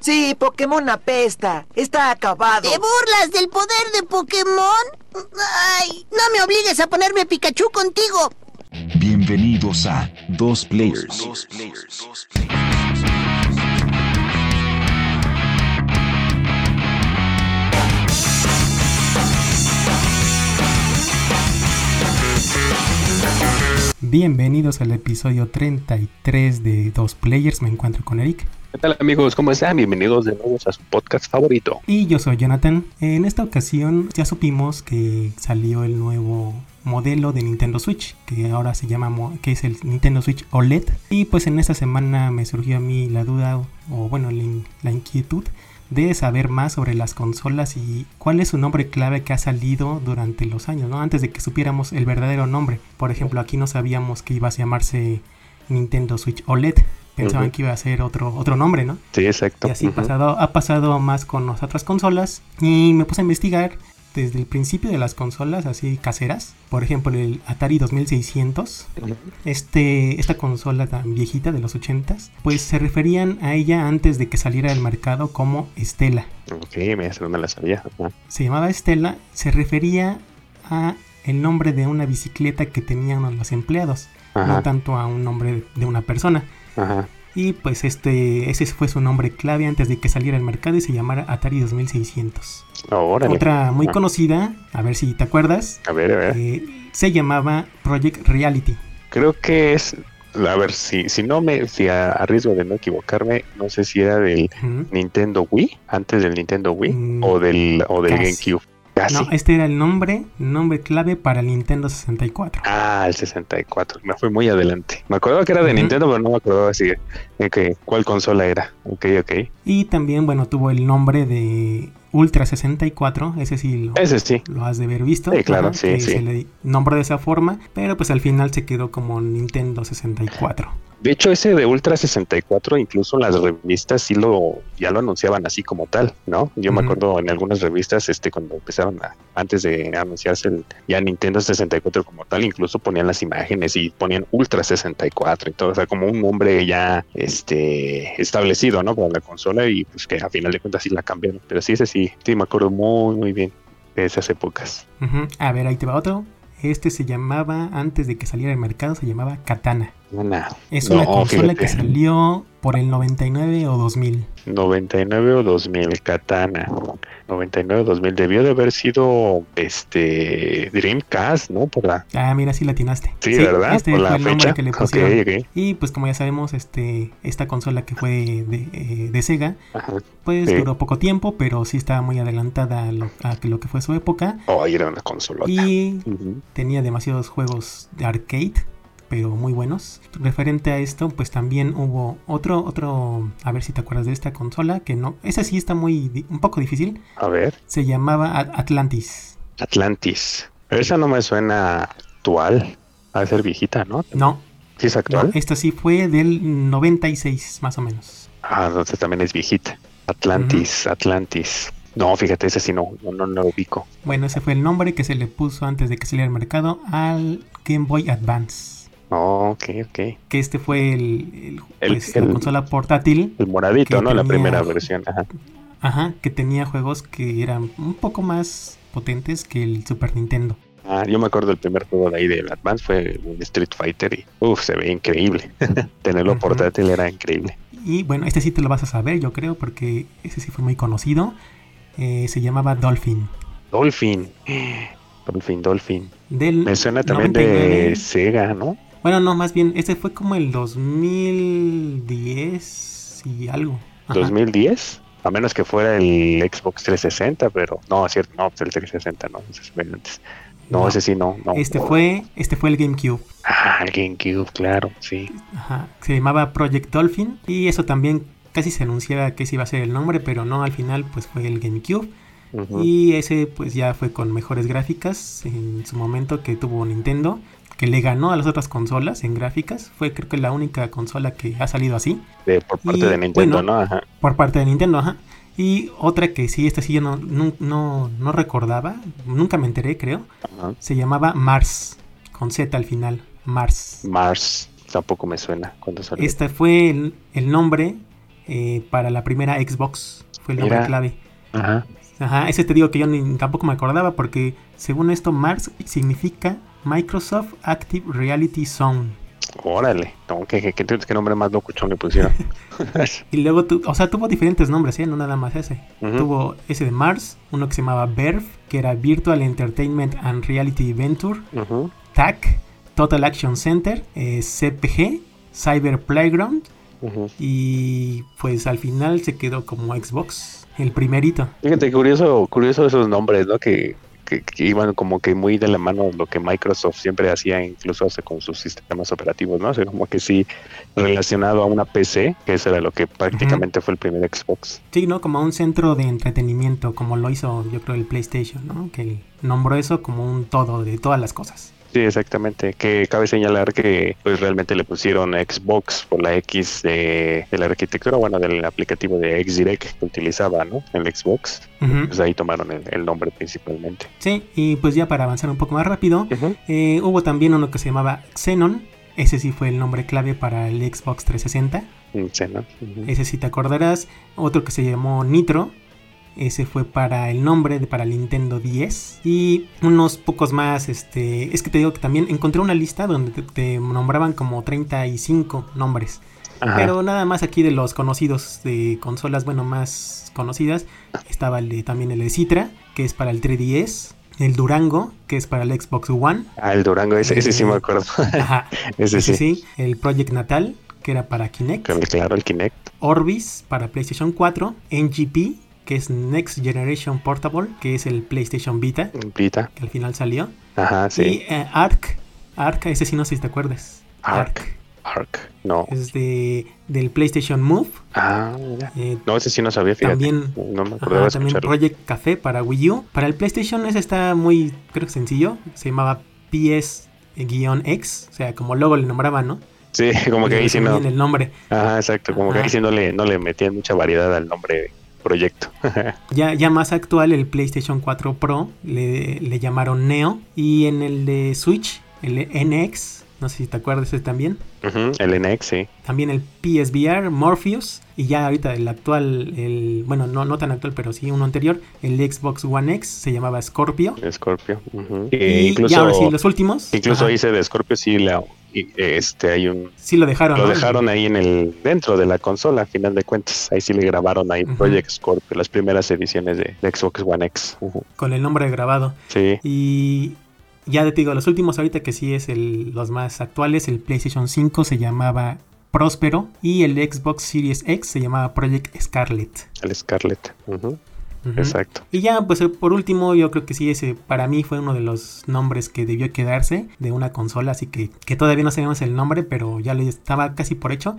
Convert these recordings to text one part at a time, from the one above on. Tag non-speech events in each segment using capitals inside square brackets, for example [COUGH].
Sí, Pokémon apesta. Está acabado. ¿Te burlas del poder de Pokémon? Ay, no me obligues a ponerme Pikachu contigo. Bienvenidos a Dos Players. Bienvenidos al episodio 33 de Dos Players. Me encuentro con Eric. ¿Qué tal amigos? ¿Cómo están? Bienvenidos de nuevo a su podcast favorito. Y yo soy Jonathan. En esta ocasión ya supimos que salió el nuevo modelo de Nintendo Switch, que ahora se llama, que es el Nintendo Switch OLED. Y pues en esta semana me surgió a mí la duda, o bueno, la, la inquietud de saber más sobre las consolas y cuál es su nombre clave que ha salido durante los años, ¿no? Antes de que supiéramos el verdadero nombre. Por ejemplo, aquí no sabíamos que iba a llamarse Nintendo Switch OLED. Pensaban que iba a ser otro, otro nombre, ¿no? Sí, exacto. Y así pasado, ha pasado más con las otras consolas. Y me puse a investigar desde el principio de las consolas así caseras. Por ejemplo, el Atari 2600. Ujú. Este, esta consola tan viejita de los 80s. Pues se referían a ella antes de que saliera al mercado como Estela. Ok, me no la sabía. Ajá. Se llamaba Estela. Se refería a el nombre de una bicicleta que tenían los empleados. No tanto a un nombre de una persona. Ajá. Y pues este, ese fue su nombre clave antes de que saliera al mercado y se llamara Atari 2600. Órale. Otra muy Ah. conocida, a ver si te acuerdas, A ver, a ver. eh, se llamaba Project Reality. Creo que es. A ver, si, si no me. Si a, a riesgo de no equivocarme, no sé si era del. Nintendo Wii, antes del Nintendo Wii, Mm, o del, o del casi. GameCube. Casi. No, este era el nombre, nombre clave para el Nintendo 64. Ah, el 64. Me fui muy adelante. Me acordaba que era de. Nintendo, pero no me acordaba si, de que, cuál consola era. Ok, ok. Y también, bueno, tuvo el nombre de Ultra 64, ese sí lo, Ese sí. lo has de haber visto. Sí, claro, sí, sí. Se le nombró de esa forma, pero pues al final se quedó como Nintendo 64. De hecho, ese de Ultra 64, incluso las revistas sí lo, ya lo anunciaban así como tal, ¿no? Yo me acuerdo en algunas revistas, este, cuando empezaron a, antes de anunciarse el, ya Nintendo 64 como tal, incluso ponían las imágenes y ponían Ultra 64 y todo, o sea, como un nombre ya, este, establecido, ¿no? Para la consola y pues que a final de cuentas sí la cambiaron. Pero sí, ese sí, sí, me acuerdo muy, muy bien de esas épocas. A ver, ahí te va otro. Este se llamaba, antes de que saliera al mercado, se llamaba Katana. Es No, una consola fíjate. que salió por el 99 o 2000. 99 o 2000, Katana. 99 o 2000 debió de haber sido este Dreamcast, ¿no? Por la Ah, mira, sí latinaste. Sí, ¿verdad? Este Por fue la el nombre fecha. que le pusieron. ok. Y pues como ya sabemos, este, esta consola que fue de, eh, de Sega, Ajá. pues Sí. duró poco tiempo, pero sí estaba muy adelantada a lo, a que lo que fue su época. Oh, era una consola. Y tenía demasiados juegos de arcade, pero muy buenos. Referente a esto, pues también hubo otro, otro, a ver si te acuerdas de esta consola, que no, esa sí está muy, un poco difícil. A ver, Se llamaba At- Atlantis. Atlantis. Esa no me suena actual. Va a ser viejita, ¿no? No, ¿Sí es no, actual? esta sí fue del 96 más o menos. Ah, entonces también es viejita. Atlantis, Atlantis. No, fíjate, ese sí no, no, no, no lo ubico. Bueno, ese fue el nombre que se le puso antes de que saliera al mercado al Game Boy Advance. Oh, ok, ok. Que este fue el, el- El- pues, la consola portátil, El moradito, ¿no? La primera versión. Ajá. ajá, que tenía juegos que eran un poco más potentes que el Super Nintendo. Ah, yo me acuerdo el primer juego de ahí del Advance fue un Street Fighter y uff, se ve increíble. [LAUGHS] Tenerlo portátil era increíble. Y bueno, este sí te lo vas a saber, yo creo, porque ese sí fue muy conocido. Eh, se llamaba Dolphin. Dolphin. [GASPS] Dolphin, Dolphin. Del Me suena también 99. de Sega, ¿no? Bueno, no, más bien, este fue como el 2010 y algo. Ajá. 2010. A menos que fuera el Xbox 360, pero no, es cierto, no, pues el 360 no, ese fue antes. No, No. ese sí no, no. Este fue, este fue el GameCube. Ah, el GameCube, claro, sí. Ajá, se llamaba Project Dolphin y eso también casi se anunciaba que ese iba a ser el nombre, pero no, al final pues fue el GameCube y ese pues ya fue con mejores gráficas en su momento que tuvo Nintendo, que le ganó a las otras consolas en gráficas, fue creo que la única consola que ha salido así De- por parte y, de Nintendo, bueno, ¿no? Ajá. por parte de Nintendo, ajá. Y otra que sí, esta sí yo no, no, no, no recordaba, nunca me enteré creo, ajá. se llamaba Mars, con Z al final, Mars. Mars, tampoco me suena cuando salió. Este fue el, el nombre eh, para la primera Xbox. Fue el nombre Mira. clave. Ajá. Ajá, ese te digo que yo ni, tampoco me acordaba porque según esto Mars significa Microsoft Active Reality Zone. Órale. No, ¿qué, qué, qué, nombre más locuchón le pusieron? [LAUGHS] Y luego, tu- o sea, tuvo diferentes nombres, ¿eh? No nada más ese. Tuvo ese de Mars, uno que se llamaba VERV, que era Virtual Entertainment and Reality Venture. TAC, Total Action Center, eh, CPG, Cyber Playground, y pues al final se quedó como Xbox, el primerito. Fíjate, curioso, curioso esos nombres, ¿no? Que, que, que iban como que muy de la mano lo que Microsoft siempre hacía, incluso hasta con sus sistemas operativos, ¿no? O sea, como que sí, relacionado a una PC, que eso era lo que prácticamente fue el primer Xbox. Sí, ¿no? Como un centro de entretenimiento, como lo hizo yo creo el PlayStation, ¿no? Que nombró eso como un todo de todas las cosas. Sí, exactamente. Que cabe señalar que pues realmente le pusieron Xbox por la X de, de la arquitectura, bueno, del aplicativo de Xdirect que utilizaba, ¿no? El Xbox. Pues ahí tomaron el, el nombre principalmente. Sí, y pues ya para avanzar un poco más rápido, eh, hubo también uno que se llamaba Xenon. Ese sí fue el nombre clave para el Xbox 360. Mm. Ujú. Ese sí te acordarás. Otro que se llamó Nitro. Ese fue para el nombre de para el Nintendo 10. Y unos pocos más. Este, es que te digo que también encontré una lista donde te, te nombraban como 35 nombres. Ajá. Pero nada más aquí de los conocidos de consolas, bueno, más conocidas. Estaba el de, también el de Citra, que es para el 3DS. El Durango, que es para el Xbox One. Ah, el Durango, ese, ese sí me acuerdo. Ajá, [LAUGHS] ese ese sí. sí. El Project Natal, que era para Kinect. Claro, el Kinect. Orbis para PlayStation 4, NGP, que es Next Generation Portable, que es el PlayStation Vita, Vita. que al final salió. Ajá, Y sí. eh, Arc, Arc, ese sí no sé si te acuerdas. Arc. Arc. No. Es de, del PlayStation Move. Ah, mira. eh, No, ese sí no sabía, fíjate. También- No me ajá, acordaba de también. Project Café para Wii U. Para el PlayStation ese está muy, creo que sencillo. Se llamaba PS-X. O sea, como luego le nombraban, ¿no? Sí, [LAUGHS] como que ahí sí no. el nombre. Ajá, exacto. Como que Ajá. ahí sí no le, no le metían mucha variedad al nombre proyecto. [LAUGHS] Ya, ya más actual, el PlayStation 4 Pro le, le llamaron Neo. Y en el de Switch, el NX, no sé si te acuerdas ese también. El NX, sí. También el PSVR, Morpheus. Y ya ahorita el actual, el bueno, no, no tan actual, pero sí uno anterior, el Xbox One X se llamaba Scorpio. Scorpio. Y incluso ya ahora sí, los últimos. incluso ajá, ahí se de Scorpio sí la, y, este hay un sí lo dejaron. lo ¿no? dejaron ahí en el dentro de la consola a final de cuentas ahí sí le grabaron ahí. Project Scorpio las primeras ediciones de, de Xbox One X. Con el nombre grabado. sí Y ya te digo, los últimos ahorita que sí es el, los más actuales, el PlayStation 5 se llamaba Próspero y el Xbox Series X se llamaba Project Scarlet. el Scarlet Exacto. Y ya, pues eh, por último, yo creo que sí, ese para mí fue uno de los nombres que debió quedarse de una consola, así que, que todavía no sabemos el nombre, pero ya le estaba casi por hecho,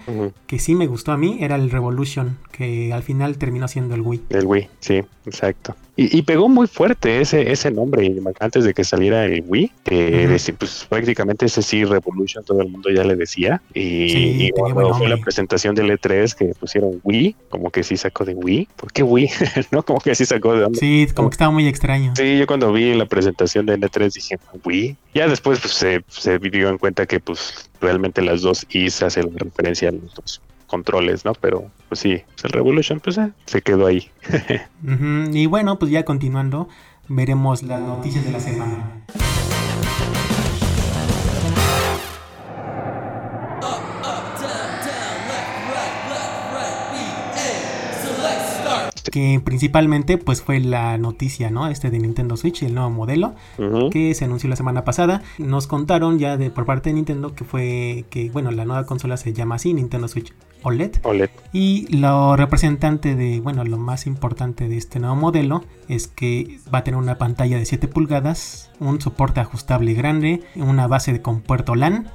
que sí me gustó a mí, era el Revolution, que al final terminó siendo el Wii. el Wii sí exacto y, y pegó muy fuerte ese ese nombre antes de que saliera el Wii que Ujú. deci- pues prácticamente ese sí Revolution todo el mundo ya le decía y, Sí, y cuando fue la presentación del E3 que pusieron Wii como que sí sacó de Wii ¿por qué Wii? [LAUGHS] no como que sí sacó de onda Sí, como que estaba muy extraño. Sí, yo cuando vi la presentación de N3 dije, Wii. Ya después pues, se, se dio en cuenta que pues realmente las dos I's hacen referencia a los dos controles, ¿no? Pero pues sí, pues, el Revolution pues eh, se quedó ahí. [LAUGHS] Y bueno, pues ya continuando, veremos las noticias de la semana. Que principalmente pues fue la noticia, ¿no? Este de Nintendo Switch, el nuevo modelo que se anunció la semana pasada. Nos contaron ya de por parte de Nintendo que fue que bueno, la nueva consola se llama así, Nintendo Switch OLED. OLED. Y lo representante de, bueno, lo más importante de este nuevo modelo es que va a tener una pantalla de 7 pulgadas, un soporte ajustable grande, una base de con puerto LAN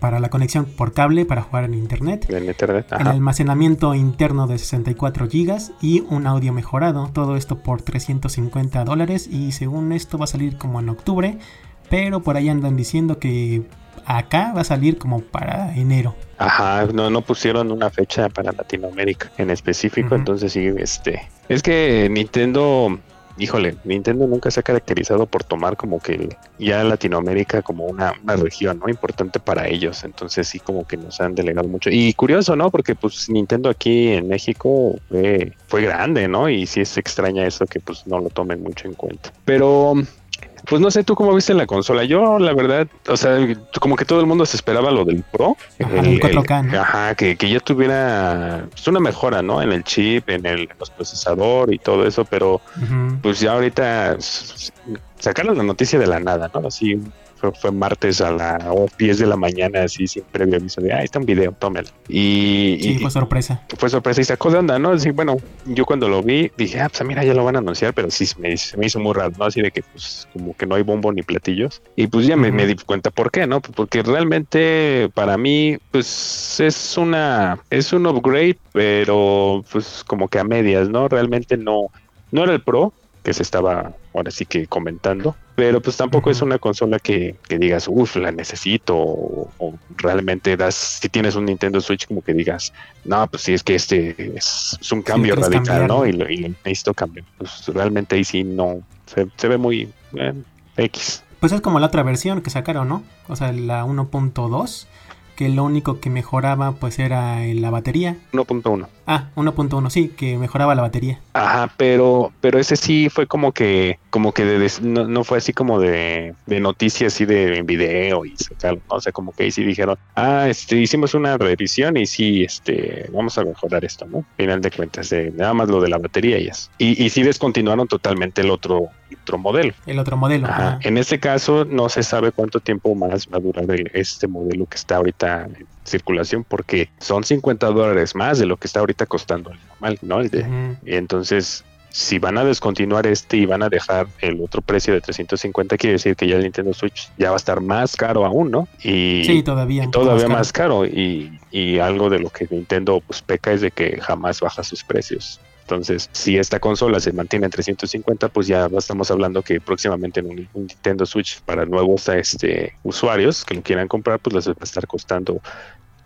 para la conexión por cable para jugar en internet, En Internet. el almacenamiento interno de 64 GB y un audio mejorado. Todo esto por 350 dólares y según esto va a salir como en octubre, pero por ahí andan diciendo que acá va a salir como para enero. Ajá, no, no pusieron una fecha para Latinoamérica en específico, entonces sí, este, es que Nintendo híjole, Nintendo nunca se ha caracterizado por tomar como que ya Latinoamérica como una, una región, ¿no? Importante para ellos. Entonces sí como que nos han delegado mucho. Y curioso, ¿no? Porque pues Nintendo aquí en México fue, fue grande, ¿no? Y sí es extraña eso que pues no lo tomen mucho en cuenta. Pero pues no sé tú cómo viste la consola. Yo, la verdad, o sea, como que todo el mundo se esperaba lo del Pro. Ajá, el 4K, ¿no? ajá, que, que ya tuviera pues, una mejora, ¿no? En el chip, en el, en los procesador y todo eso, pero pues ya ahorita sacaron la noticia de la nada, ¿no? Así fue, fue martes a las 10 de la mañana, así sin previo aviso de, ah, ahí está un video, tómelo. Y, Sí, y- fue sorpresa. fue sorpresa y sacó de onda, ¿no? Así, bueno, yo cuando lo vi dije, ah, pues mira, ya lo van a anunciar, pero sí se me, se me hizo muy raro, ¿no? Así de que, pues, como que no hay bombo ni platillos. Y pues ya me, me di cuenta por qué, ¿no? Porque realmente para mí, pues, es una, es un upgrade, pero pues como que a medias, ¿no? Realmente no, no era el Pro que se estaba ahora sí que comentando, pero pues tampoco es una consola que, que digas, uff, la necesito, o, o realmente das, si tienes un Nintendo Switch, como que digas, no, pues sí, es que este es, es un cambio radical. ¿no? Y lo, y necesito cambio. Pues realmente ahí sí no, se, se ve muy eh, X. Pues es como la otra versión que sacaron, ¿no? O sea, la 1.2, que lo único que mejoraba pues era en la batería. 1.1. Ah, 1.1, sí, que mejoraba la batería. Ajá, pero, pero ese sí fue como que, como que de des- no, no fue así como de, de noticias así de video y ¿no? o sea, como que ahí sí dijeron, ah, este, hicimos una revisión y sí, este, vamos a mejorar esto, ¿no? Final de cuentas, de nada más lo de la batería y eso. Y, y sí descontinuaron totalmente el otro, otro modelo. El otro modelo. Ajá. En este caso no se sabe cuánto tiempo más va a durar el- este modelo que está ahorita en circulación porque son 50 dólares más de lo que está ahorita costando el normal, ¿no? El de, y entonces, si van a descontinuar este y van a dejar el otro precio de 350, quiere decir que ya el Nintendo Switch ya va a estar más caro aún, ¿no? Y Sí, todavía. y caro. más caro. Y, y algo de lo que Nintendo pues peca es de que jamás baja sus precios. Entonces, si esta consola se mantiene en 350, pues ya estamos hablando que próximamente en un, Nintendo Switch para nuevos este, usuarios que lo quieran comprar, pues les va a estar costando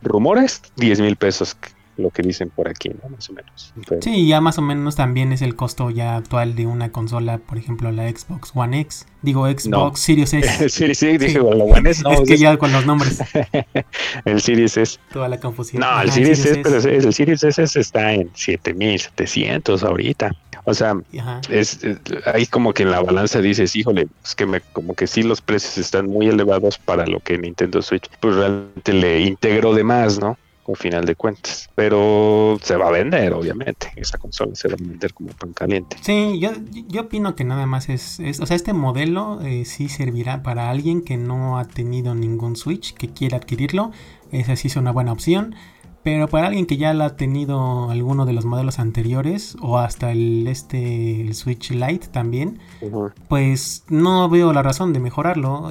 rumores 10 mil pesos, lo que dicen por aquí, ¿no? Más o menos. Sí, ya más o menos también es el costo ya actual de una consola, por ejemplo, la Xbox One X. Digo, Xbox No. Series S. [LAUGHS] sí, sí, dije, bueno, bueno es, [LAUGHS] no, es que ya con los nombres, [LAUGHS] el Series S. toda la confusión. No, Ajá, el Series S, S. pero el Series S está en 7700 ahorita. O sea, es, es- ahí como que en la balanza dices, híjole, es que me, como que sí los precios están muy elevados para lo que Nintendo Switch pues realmente le integró de más, ¿no? Al final de cuentas. Pero se va a vender, obviamente. Esa consola se va a vender como pan caliente. Sí, yo, yo opino que nada más es, es- o sea, este modelo eh, sí servirá para alguien que no ha tenido ningún Switch, que quiera adquirirlo, esa sí es una buena opción, pero para alguien que ya la ha tenido alguno de los modelos anteriores o hasta el este el Switch Lite también, pues no veo la razón de mejorarlo,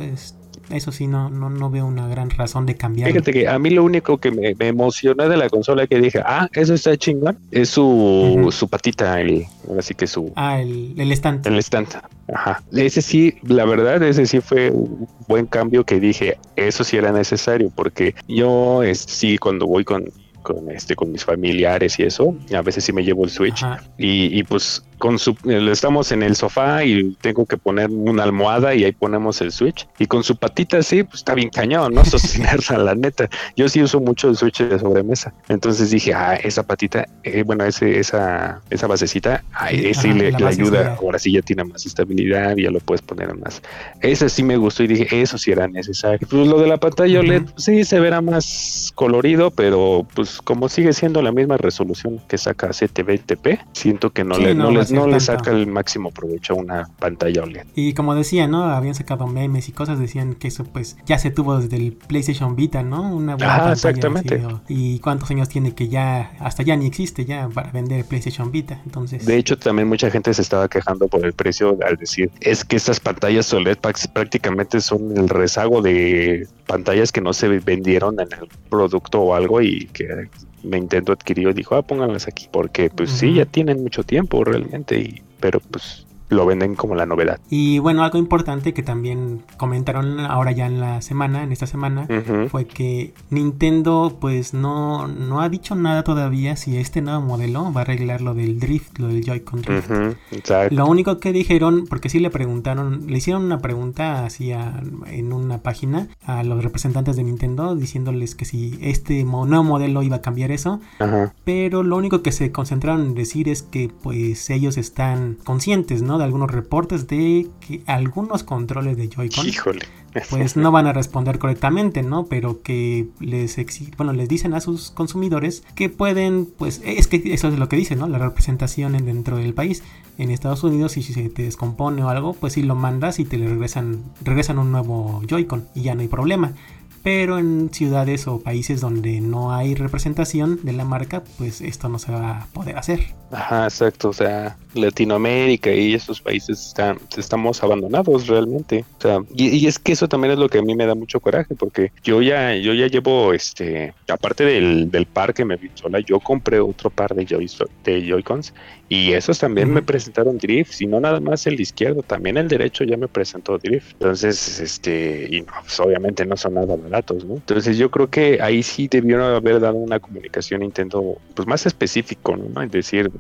eso sí no, no no veo una gran razón de cambiarlo. Fíjate que a mí lo único que me, me emocionó de la consola que dije, ah, eso está chingón, es su, su patita, el, así que su, Ah, el, el stand. el stand. Ajá. Ese sí, la verdad, ese sí fue un buen cambio que dije, eso sí era necesario, porque yo es, sí, cuando voy con, con este con mis familiares y eso, a veces sí me llevo el Switch y, y pues con su estamos en el sofá y tengo que poner una almohada y ahí ponemos el Switch y con su patita así pues está bien cañón, ¿no? [LAUGHS] Sostenerla, la neta. Yo sí uso mucho el Switch de sobremesa. Entonces dije, ah, esa patita, eh, bueno, ese, esa, esa basecita, ay, ese Ajá, le, la le ayuda. Ahora sí ya tiene más estabilidad ya lo puedes poner más. Ese sí me gustó y dije, eso sí era necesario. Pues lo de la pantalla. OLED, pues, sí se verá más colorido, pero pues como sigue siendo la misma resolución que saca 720p, siento que no Sí, le, no no, va no le saca el máximo provecho a una pantalla OLED. Y como decía, ¿no? Habían sacado memes y cosas, decían que eso pues ya se tuvo desde el PlayStation Vita, ¿no? Una buena Ajá, exactamente. así, y cuántos años tiene que ya, hasta ya ni existe ya para vender PlayStation Vita. Entonces, De hecho, también mucha gente se estaba quejando por el precio al decir, es que estas pantallas OLED prácticamente son el rezago de pantallas que no se vendieron en el producto o algo y que Nintendo adquirió y dijo, ah, pónganlas aquí, porque pues sí, ya tienen mucho tiempo realmente, y, pero pues lo venden como la novedad. Y bueno, algo importante que también comentaron ahora ya en la semana, en esta semana, fue que Nintendo pues no, no ha dicho nada todavía si este nuevo modelo va a arreglar lo del drift, lo del Joy-Con drift. exacto. Lo único que dijeron, porque sí le preguntaron, le hicieron una pregunta así a- en una página a los representantes de Nintendo diciéndoles que si este mo- nuevo modelo iba a cambiar eso, Ajá. pero lo único que se concentraron en decir es que pues ellos están conscientes, ¿no? De algunos reportes de que algunos controles de Joy-Con Híjole. pues no van a responder correctamente, ¿no? Pero que les bueno, les dicen a sus consumidores que pueden, pues es que eso es lo que dicen, ¿no? La representación en- dentro del país. En Estados Unidos, si se te descompone o algo, pues sí lo mandas y te le regresan, regresan un nuevo Joy-Con y ya no hay problema. Pero en ciudades o países donde no hay representación de la marca, pues esto no se va a poder hacer. Ajá, exacto. O sea, Latinoamérica y esos países están, estamos abandonados realmente. O sea, y, y es que eso también es lo que a mí me da mucho coraje, porque yo ya, yo ya llevo, este, aparte del, del par que me vi sola, yo compré otro par de Joy de Joy-Cons y esos también me presentaron drift, y no nada más el izquierdo, también el derecho ya me presentó drift. Entonces, este, y no, pues obviamente no son nada baratos, ¿no? Entonces yo creo que ahí sí debieron haber dado una comunicación Nintendo, pues más específico, ¿no? Es decir,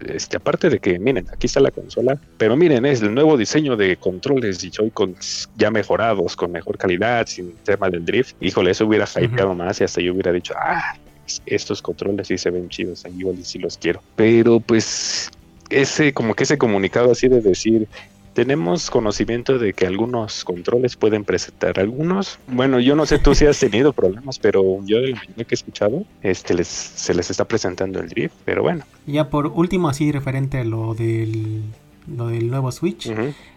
este, aparte de que, miren, aquí está la consola, pero miren, es el nuevo diseño de controles y Joy-Cons ya mejorados, con mejor calidad, sin tema del drift. Híjole, eso hubiera hypeado más y hasta yo hubiera dicho, ah, es- estos controles sí se ven chidos, igual y sí los quiero. Pero pues, ese, como que ese comunicado así de decir, tenemos conocimiento de que algunos controles pueden presentar algunos. Bueno, yo no sé tú si has tenido problemas, pero yo de la mayoría que he escuchado, este les, se les está presentando el drift, pero bueno. Ya por último, así referente a lo del, lo del nuevo Switch.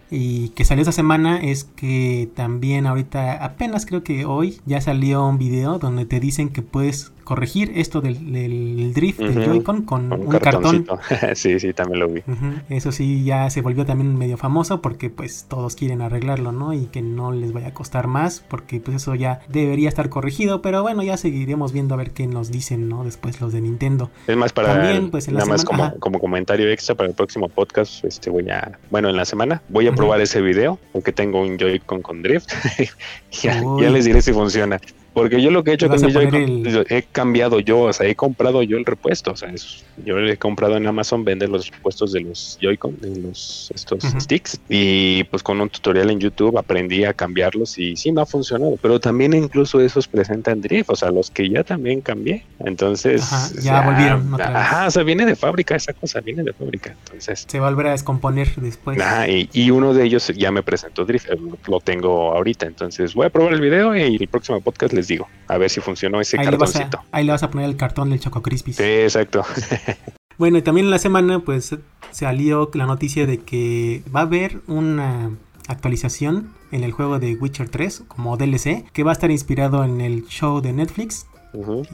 Y que salió esta semana es que también ahorita apenas creo que hoy ya salió un video donde te dicen que puedes corregir esto del, del drift del Ujú. Joy-Con con un, un cartón. [LAUGHS] sí, sí, también lo vi. Eso sí ya se volvió también medio famoso porque pues todos quieren arreglarlo, ¿no? Y que no les vaya a costar más porque pues eso ya debería estar corregido, pero bueno, ya seguiremos viendo a ver qué nos dicen, ¿no? Después los de Nintendo. Es más para También, pues, en la nada más semana- como, como comentario extra para el próximo podcast, este voy a, bueno, en la semana voy a probar ese video porque tengo un Joy-Con con drift. [LAUGHS] ya les diré si funciona. Porque yo lo que he hecho a poner Joy-Con, el- yo he cambiado yo, o sea, he comprado yo el repuesto, o sea, es- yo he comprado en Amazon, vende los repuestos de los Joy-Con, de los estos Ujú. sticks, y pues con un tutorial en YouTube aprendí a cambiarlos y sí me ha funcionado, pero también incluso esos presentan drift, o sea, los que ya también cambié, entonces Ajá, ya volvieron otra vez. Ajá, o sea, viene de fábrica esa cosa, viene de fábrica, entonces Se va a descomponer después. Ajá, y, y uno de ellos ya me presentó Drift, lo tengo ahorita, entonces voy a probar el video y el próximo podcast les digo, a ver si funcionó ese Ahí cartoncito. a, ahí le vas a poner el cartón del Choco Crispis. Sí, exacto. [LAUGHS] Bueno, y también en la semana pues salió la noticia de que va a haber una actualización en el juego de Witcher 3 como DLC que va a estar inspirado en el show de Netflix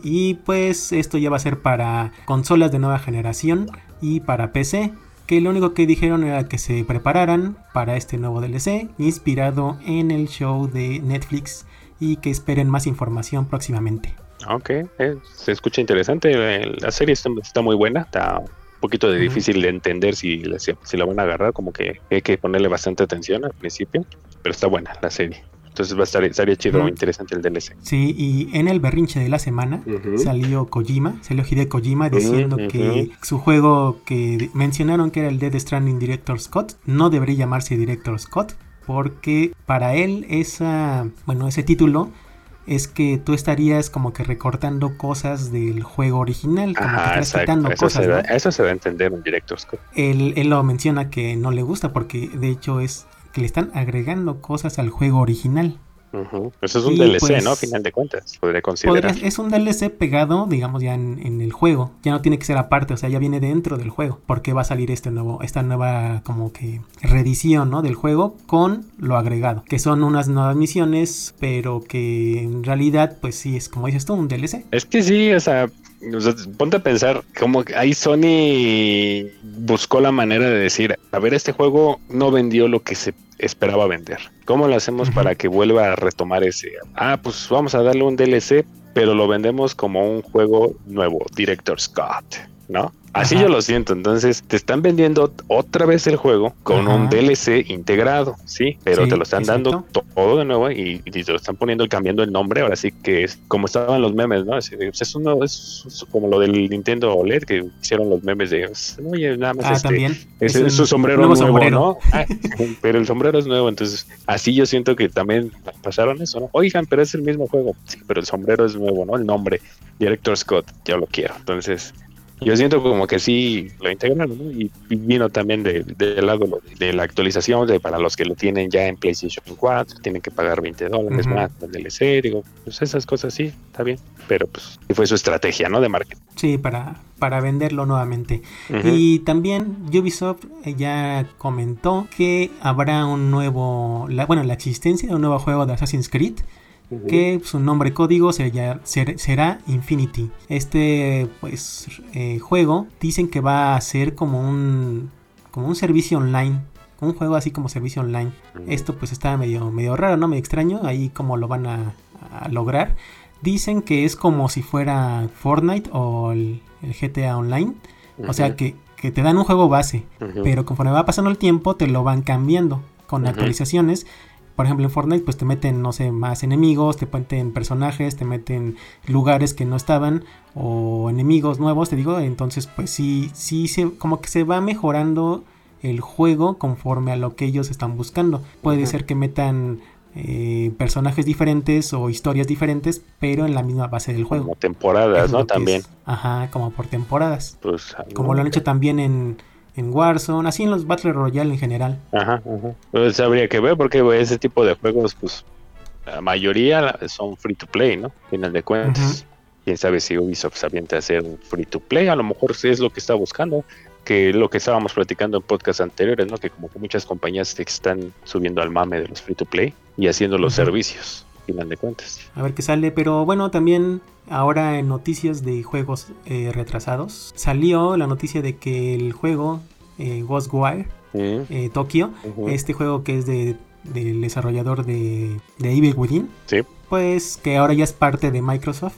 y pues esto ya va a ser para consolas de nueva generación y para PC que lo único que dijeron era que se prepararan para este nuevo DLC inspirado en el show de Netflix y que esperen más información próximamente. Ok, eh, se escucha interesante. La serie está, está muy buena, está un poquito de Ujú. difícil de entender si, si, si la van a agarrar, como que hay que ponerle bastante atención al principio, pero está buena la serie. Entonces va a estar, estaría chido, Ujú. interesante el DLC. Sí, y en el berrinche de la semana Ujú. salió Kojima, salió Hideo Kojima diciendo que su juego que mencionaron que era el Dead Stranding Director Scott no debería llamarse Director Scott porque para él esa, bueno, ese título es que tú estarías como que recortando cosas del juego original, como que Ajá, estás exacto. quitando Eso, cosas. se ¿no? eso se va a entender un director Scott. él, él lo menciona que no le gusta porque de hecho es que le están agregando cosas al juego original. Eso es un Y, DLC, pues, ¿no? A final de cuentas, podría considerar. Podría- es un DLC pegado, digamos, ya en, en el juego. Ya no tiene que ser aparte, o sea, ya viene dentro del juego. Porque va a salir este nuevo, esta nueva como que reedición, ¿no? Del juego con lo agregado. Que son unas nuevas misiones, pero que en realidad, pues sí, es como dices tú, un DLC. Es que sí, o sea, o sea, ponte a pensar, como que ahí Sony buscó la manera de decir, a ver, este juego no vendió lo que se esperaba vender. ¿Cómo lo hacemos para que vuelva a retomar ese? Ah, pues vamos a darle un DLC, pero lo vendemos como un juego nuevo, Director Scott. ¿No? Así Ajá. yo lo siento. Entonces, te están vendiendo otra vez el juego con Ajá. un DLC integrado, sí, pero Sí, te lo están dando exacto. todo de nuevo y, y te lo están poniendo, cambiando el nombre. Ahora sí que es como estaban los memes, ¿no? Pues, es, uno, es, es como lo del Nintendo OLED que hicieron los memes de, oye, nada más Ah, este, también. es, Es es su sombrero nuevo nuevo, sombrero. ¿no? [LAUGHS] Ah, pero el sombrero es nuevo, entonces así yo siento que también pasaron eso, ¿no? Oigan, pero es el mismo juego. Sí, pero el sombrero es nuevo, ¿no? El nombre, Director Scott, yo lo quiero. Entonces, yo siento como que sí lo integraron, ¿no? Y, vino también de- del lado lo- de la actualización, de para los que lo tienen ya en PlayStation 4, tienen que pagar 20 dólares más del DLC, digo, pues esas cosas sí, está bien, pero pues fue su estrategia, ¿no? De marketing. Sí, para, para venderlo nuevamente. Y también Ubisoft eh, ya comentó que habrá un nuevo, la- bueno, la existencia de un nuevo juego de Assassin's Creed Que su nombre código será, ser- será Infinity. Este pues eh, juego dicen que va a ser como un como un servicio online, un juego así como servicio online. Esto pues está medio medio raro, no medio extraño, ahí cómo lo van a, a lograr. Dicen que es como si fuera Fortnite o el, el GTA Online, o sea que, que te dan un juego base, pero conforme va pasando el tiempo te lo van cambiando con actualizaciones. Por ejemplo, en Fortnite pues te meten, no sé, más enemigos, te meten personajes, te meten lugares que no estaban o enemigos nuevos, te digo, entonces pues sí, sí, se, como que se va mejorando el juego conforme a lo que ellos están buscando. Puede ser que metan eh, personajes diferentes o historias diferentes, pero en la misma base del juego. como temporadas, ¿no? También. es. Ajá, como por temporadas. Pues, Como lo han hecho también en, en Warzone, así en los Battle Royale en general. Ajá, ajá. Pues habría que ver porque ese tipo de juegos, pues la mayoría son free to play, ¿no? Final de cuentas. Quién sabe si Ubisoft se avienta a hacer free to play, a lo mejor es lo que está buscando, que lo que estábamos platicando en podcasts anteriores, ¿no? Que como que muchas compañías se están subiendo al mame de los free to play y haciendo los servicios, final de cuentas. A ver qué sale, pero bueno, también ahora en noticias de juegos eh, retrasados, salió la noticia de que el juego eh, Ghostwire eh, Tokyo, ujú. este juego que es de, del desarrollador de, de Evil Within, Sí. pues que ahora ya es parte de Microsoft.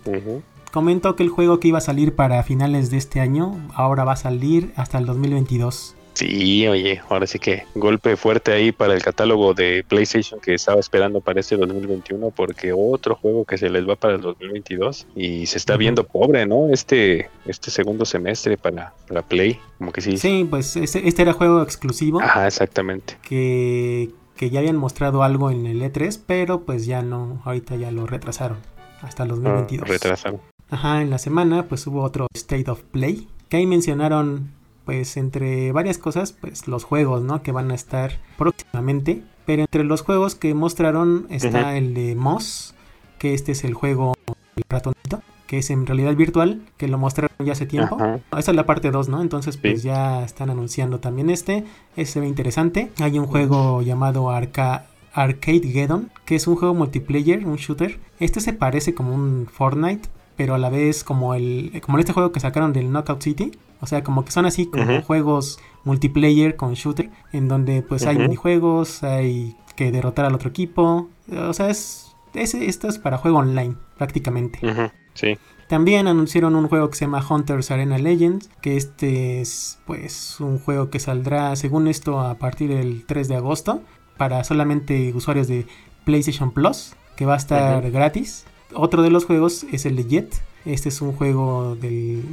Comentó que el juego que iba a salir para finales de este año, ahora va a salir hasta el 2022. Sí, oye, ahora sí que golpe fuerte ahí para el catálogo de PlayStation que estaba esperando para este 2021 porque otro juego que se les va para el 2022 y se está viendo pobre, ¿no? Este este segundo semestre para, para Play, como que sí. Sí, pues este, este era juego exclusivo. Ajá, exactamente. que, que ya habían mostrado algo en el E3, pero pues ya no, ahorita ya lo retrasaron hasta el Ah, 2022. retrasaron. Ajá, en la semana pues hubo otro State of Play, que ahí mencionaron pues entre varias cosas pues los juegos, ¿no? Que van a estar próximamente, pero entre los juegos que mostraron está el de Moss, que este es el juego el ratonito, que es en realidad virtual, que lo mostraron ya hace tiempo. Ajá. Esta es la parte 2, ¿no? Entonces, pues ya están anunciando también este. Ese se ve interesante. Hay un juego llamado Arca Arcade Geddon, que es un juego multiplayer, un shooter. Este se parece como un Fortnite, pero a la vez como el como este juego que sacaron del Knockout City. O sea, como que son así como juegos multiplayer con shooter, en donde pues hay Ujú. minijuegos, hay que derrotar al otro equipo. O sea, es, es- esto es para juego online, prácticamente. Ujú, Sí. También anunciaron un juego que se llama Hunters Arena Legends, que este es pues un juego que saldrá según esto a partir del 3 de agosto para solamente usuarios de PlayStation Plus, que va a estar gratis. Otro de los juegos es el de Jet. Este es un juego del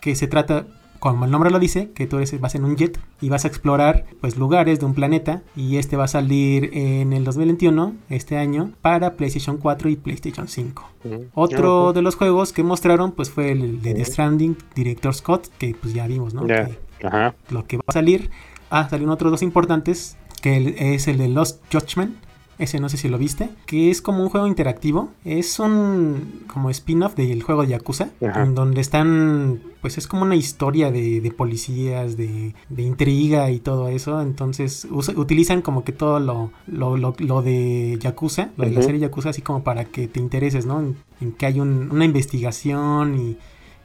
que se trata como el nombre lo dice, que tú eres, vas en un jet y vas a explorar pues lugares de un planeta y este va a salir en el 2021, este año, para PlayStation 4 y PlayStation 5. Ujú. Otro de los juegos que mostraron pues fue el de The. Stranding, Director Scott, que pues ya vimos, ¿no? Que Ajá. lo que va a salir. Ah, salieron otros dos importantes, que es el de Lost Judgment. Ese no sé si lo viste, que es como un juego interactivo. Es un como spin-off del juego de Yakuza, Ajá. en donde están, pues es como una historia de, de policías, de, de intriga y todo eso. Entonces usa- utilizan como que todo lo, lo, lo- lo de Yakuza, lo de la serie Yakuza, así como para que te intereses, ¿no? En, en que hay un- una investigación y,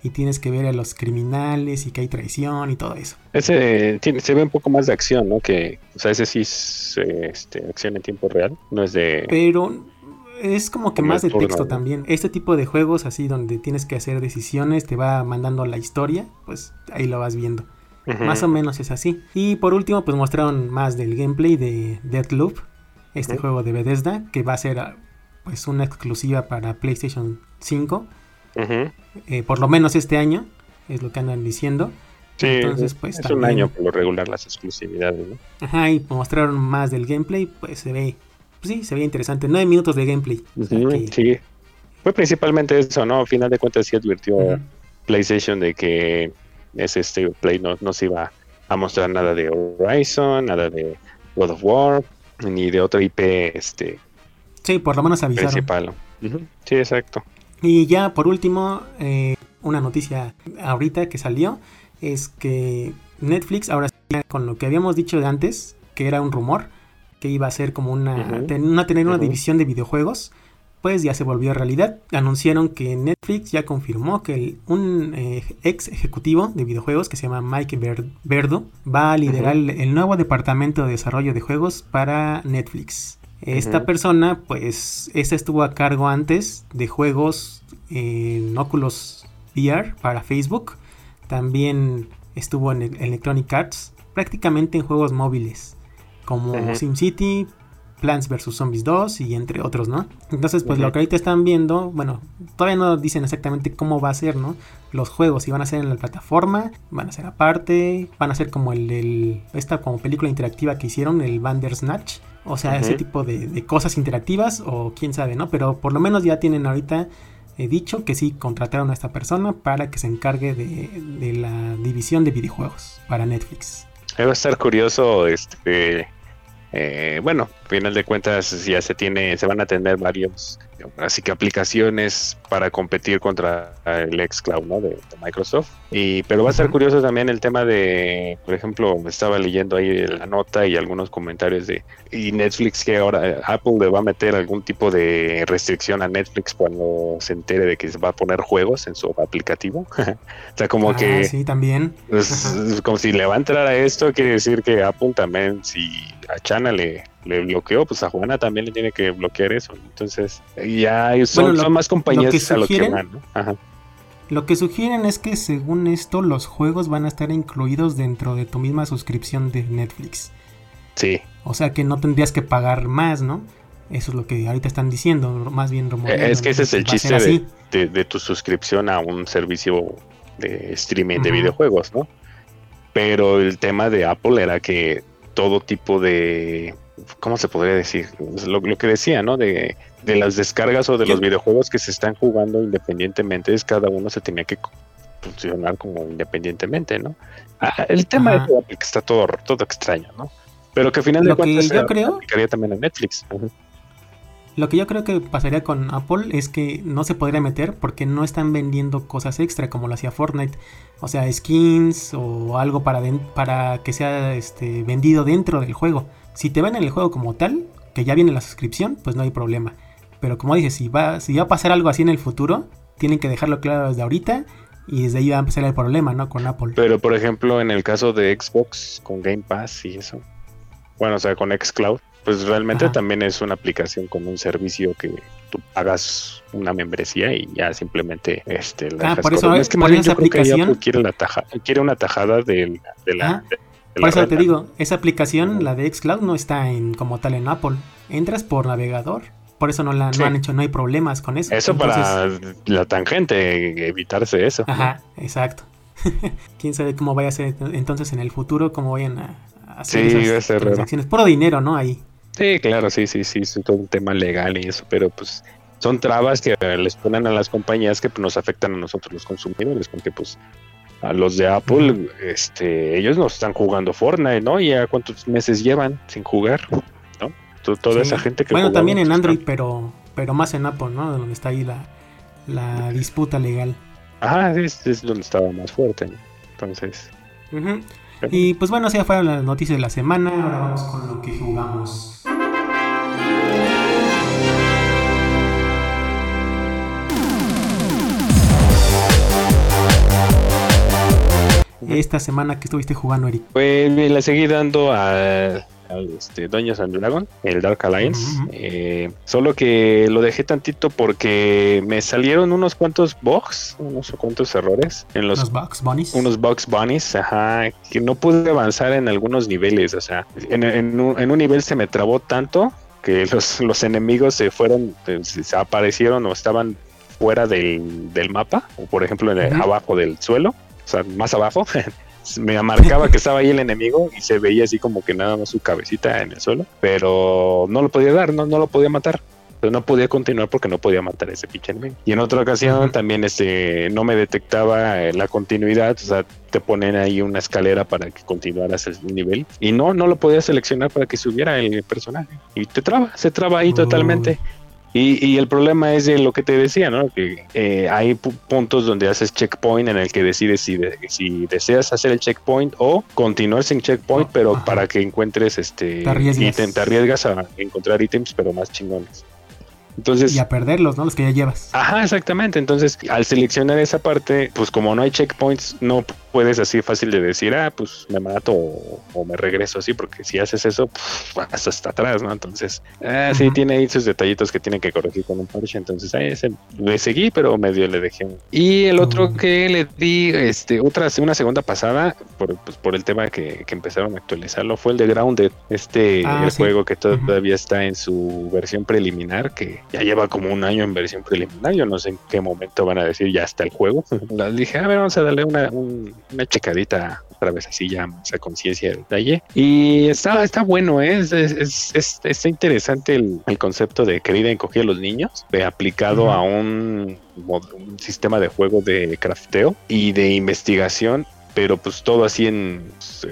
y tienes que ver a los criminales y que hay traición y todo eso. Ese tiene, se ve un poco más de acción, ¿no? Que, o sea, ese sí es este, acción en tiempo real, no es de... Pero es como que más de texto también. Este tipo de juegos así donde tienes que hacer decisiones, te va mandando la historia, pues ahí lo vas viendo. Más o menos es así. Y por último, pues mostraron más del gameplay de Deathloop, este juego de Bethesda, que va a ser ah, pues una exclusiva para PlayStation 5, Eh, por lo menos este año, es lo que andan diciendo. Sí, Entonces, pues, es un año por lo regular las exclusividades, ¿no? Ajá, y mostraron más del gameplay, pues se ve, pues sí, se ve interesante. 9 minutos de gameplay. o sea Ujú, que- Sí. Fue principalmente eso, ¿no? A final de cuentas sí advirtió. PlayStation de que ese este Play no, no se iba a mostrar nada de Horizon, nada de God of War, ni de otra IP este Sí, por lo menos avisaron. principal. Sí, exacto. Y ya por último, eh, una noticia ahorita que salió es que Netflix ahora sí, con lo que habíamos dicho de antes, que era un rumor, que iba a ser como una, ten- una tener una división de videojuegos, pues ya se volvió realidad. Anunciaron que Netflix ya confirmó que el- un eh, ex ejecutivo de videojuegos que se llama Mike Ver- Verdo va a liderar el, el nuevo departamento de desarrollo de juegos para Netflix. Esta persona, pues, esta estuvo a cargo antes de juegos en Oculus VR para Facebook. También estuvo en el- Electronic Arts, prácticamente en juegos móviles, como. SimCity, Plants vs. Zombies 2 y entre otros, ¿no? Entonces, pues lo que ahorita están viendo, bueno, todavía no dicen exactamente cómo va a ser, ¿no? Los juegos, si van a ser en la plataforma, van a ser aparte, van a ser como el, el- esta como película interactiva que hicieron, el Bandersnatch, o sea, ese tipo de, de cosas interactivas o quién sabe, ¿no? Pero por lo menos ya tienen ahorita eh, dicho que sí contrataron a esta persona para que se encargue de, de la división de videojuegos para Netflix. Va a estar curioso, este, eh, bueno, final de cuentas ya se tiene, se van a tener varios, así que aplicaciones para competir contra el xCloud, ¿no? De, de Microsoft. Y, pero va a Ujú. curioso también el tema de, por ejemplo, me estaba leyendo ahí la nota y algunos comentarios de, y Netflix que ahora eh, Apple le va a meter algún tipo de restricción a Netflix cuando se entere de que se va a poner juegos en su aplicativo. [LAUGHS] o sea, como Ah, que... sí, también. Es, Ajá. es como si le va a entrar a esto, quiere decir que Apple también, si a Chana le, le bloqueó, pues a Juana también le tiene que bloquear eso. Entonces, ya son, Bueno, lo- son más compañías lo que a lo que sugieren- van, ¿no? Ajá. Lo que sugieren es que según esto los juegos van a estar incluidos dentro de tu misma suscripción de Netflix. Sí, O sea que no tendrías que pagar más, ¿no? Eso es lo que ahorita están diciendo, más bien rumoreando, es que ese es el chiste de, de- de tu suscripción a un servicio de streaming de videojuegos, ¿no? Pero el tema de Apple era que todo tipo de, ¿cómo se podría decir? Lo, lo que decía, ¿no? De, de las descargas o de los videojuegos que se están jugando independientemente, es cada uno se tenía que funcionar como independientemente, ¿no? Ah, el tema Ajá. Apple que está todo, todo extraño, ¿no? Pero que al final Lo de que cuentas yo creo- aplicaría también a Netflix. Ajá. Lo que yo creo que pasaría con Apple es que no se podría meter porque no están vendiendo cosas extra como lo hacía Fortnite. O sea, skins o algo para, para que sea este, vendido dentro del juego. Si te ven en el juego como tal, que ya viene la suscripción, pues no hay problema. Pero como dices, si va, si va a pasar algo así en el futuro, tienen que dejarlo claro desde ahorita y desde ahí va a empezar el problema, ¿no? Con Apple. Pero por ejemplo, en el caso de Xbox con Game Pass y eso, bueno, o sea, con Xcloud, pues realmente Ajá. también es una aplicación con un servicio que tú pagas una membresía y ya simplemente este la Ah, por eso, es que por más bien esa yo creo que aplicación- Apple quiere la taja, quiere una tajada del- de, la, de- de Por eso te digo, esa aplicación, la de Xcloud, no está en como tal en Apple. Entras por navegador. Por eso no la no han hecho, no hay problemas con eso. Eso Entonces, para la tangente, evitarse eso. Ajá, exacto. [LAUGHS] Quién sabe cómo vaya a ser entonces en el futuro, cómo vayan a, a hacer Sí, esas transacciones. Puro dinero, ¿no? Ahí. Sí, claro, sí, sí, sí, es todo un tema legal y eso, pero pues son trabas que les ponen a las compañías que pues, nos afectan a nosotros los consumidores, porque pues a los de Apple, este, ellos no están jugando Fortnite, ¿no? Y ya cuántos meses llevan sin jugar, ¿no? To- Toda Sí. esa gente que Bueno, jugaba, también en Android, pero pero más en Apple, ¿no? Donde está ahí la, la disputa legal. Ajá, es, es donde estaba más fuerte, ¿no? Entonces, Ujú. Y pues bueno, así fueron las noticias de la semana. Ahora vamos con lo que jugamos. Esta semana que estuviste jugando, Eric. pues la seguí dando a al este, Dungeons and Dragon, el Dark Alliance. Eh, solo que lo dejé tantito porque me salieron unos cuantos bugs, unos cuantos errores en los Los Bugs Bunnies. unos Bugs Bunnies, ajá, que no pude avanzar en algunos niveles, o sea, en, en un, en un nivel se me trabó tanto que los, los enemigos se fueron, eh, se aparecieron o estaban fuera del, del mapa, o por ejemplo en el- abajo del suelo, o sea, más abajo. [LAUGHS] Me marcaba que estaba ahí el enemigo y se veía así como que nada más su cabecita en el suelo, pero no lo podía dar, no, no lo podía matar. No podía continuar porque no podía matar a ese pinche enemigo. Y en otra ocasión también este no me detectaba eh, la continuidad, o sea, te ponen ahí una escalera para que continuaras el nivel y no no lo podía seleccionar para que subiera el personaje y te traba, se traba ahí totalmente. Y, y el problema es de lo que te decía, ¿no? Que eh, hay pu- puntos donde haces checkpoint en el que decides si, de- si deseas hacer el checkpoint o continuar sin checkpoint, pero ajá. para que encuentres este ítem- te arriesgas a encontrar ítems, pero más chingones. Entonces, Y a perderlos, ¿no? Los que ya llevas. Ajá, exactamente. Entonces, al seleccionar esa parte, pues como no hay checkpoints, no puedes así fácil de decir, ah, pues me mato o, o me regreso así, porque si haces eso, pff, vas hasta atrás, ¿no? Entonces, ah, sí, tiene ahí sus detallitos que tiene que corregir con un parche. Entonces, a ese le seguí, pero medio le dejé. Y el otro que le di, este, otra, una segunda pasada, por, pues, por el tema que, que empezaron a actualizarlo, fue el de Grounded, este Ah, el sí. juego que todavía está en su versión preliminar, que ya lleva como un año en versión preliminar. Yo no sé en qué momento van a decir ya está el juego. [LAUGHS] Les dije, a ver, vamos a darle una, un- una checadita otra vez así ya más a conciencia de detalle. Y está, está bueno, ¿eh? es, es, es- es- está interesante el, el concepto de querida encogida a los niños, de aplicado a un, un sistema de juego de crafteo y de investigación pero pues todo así en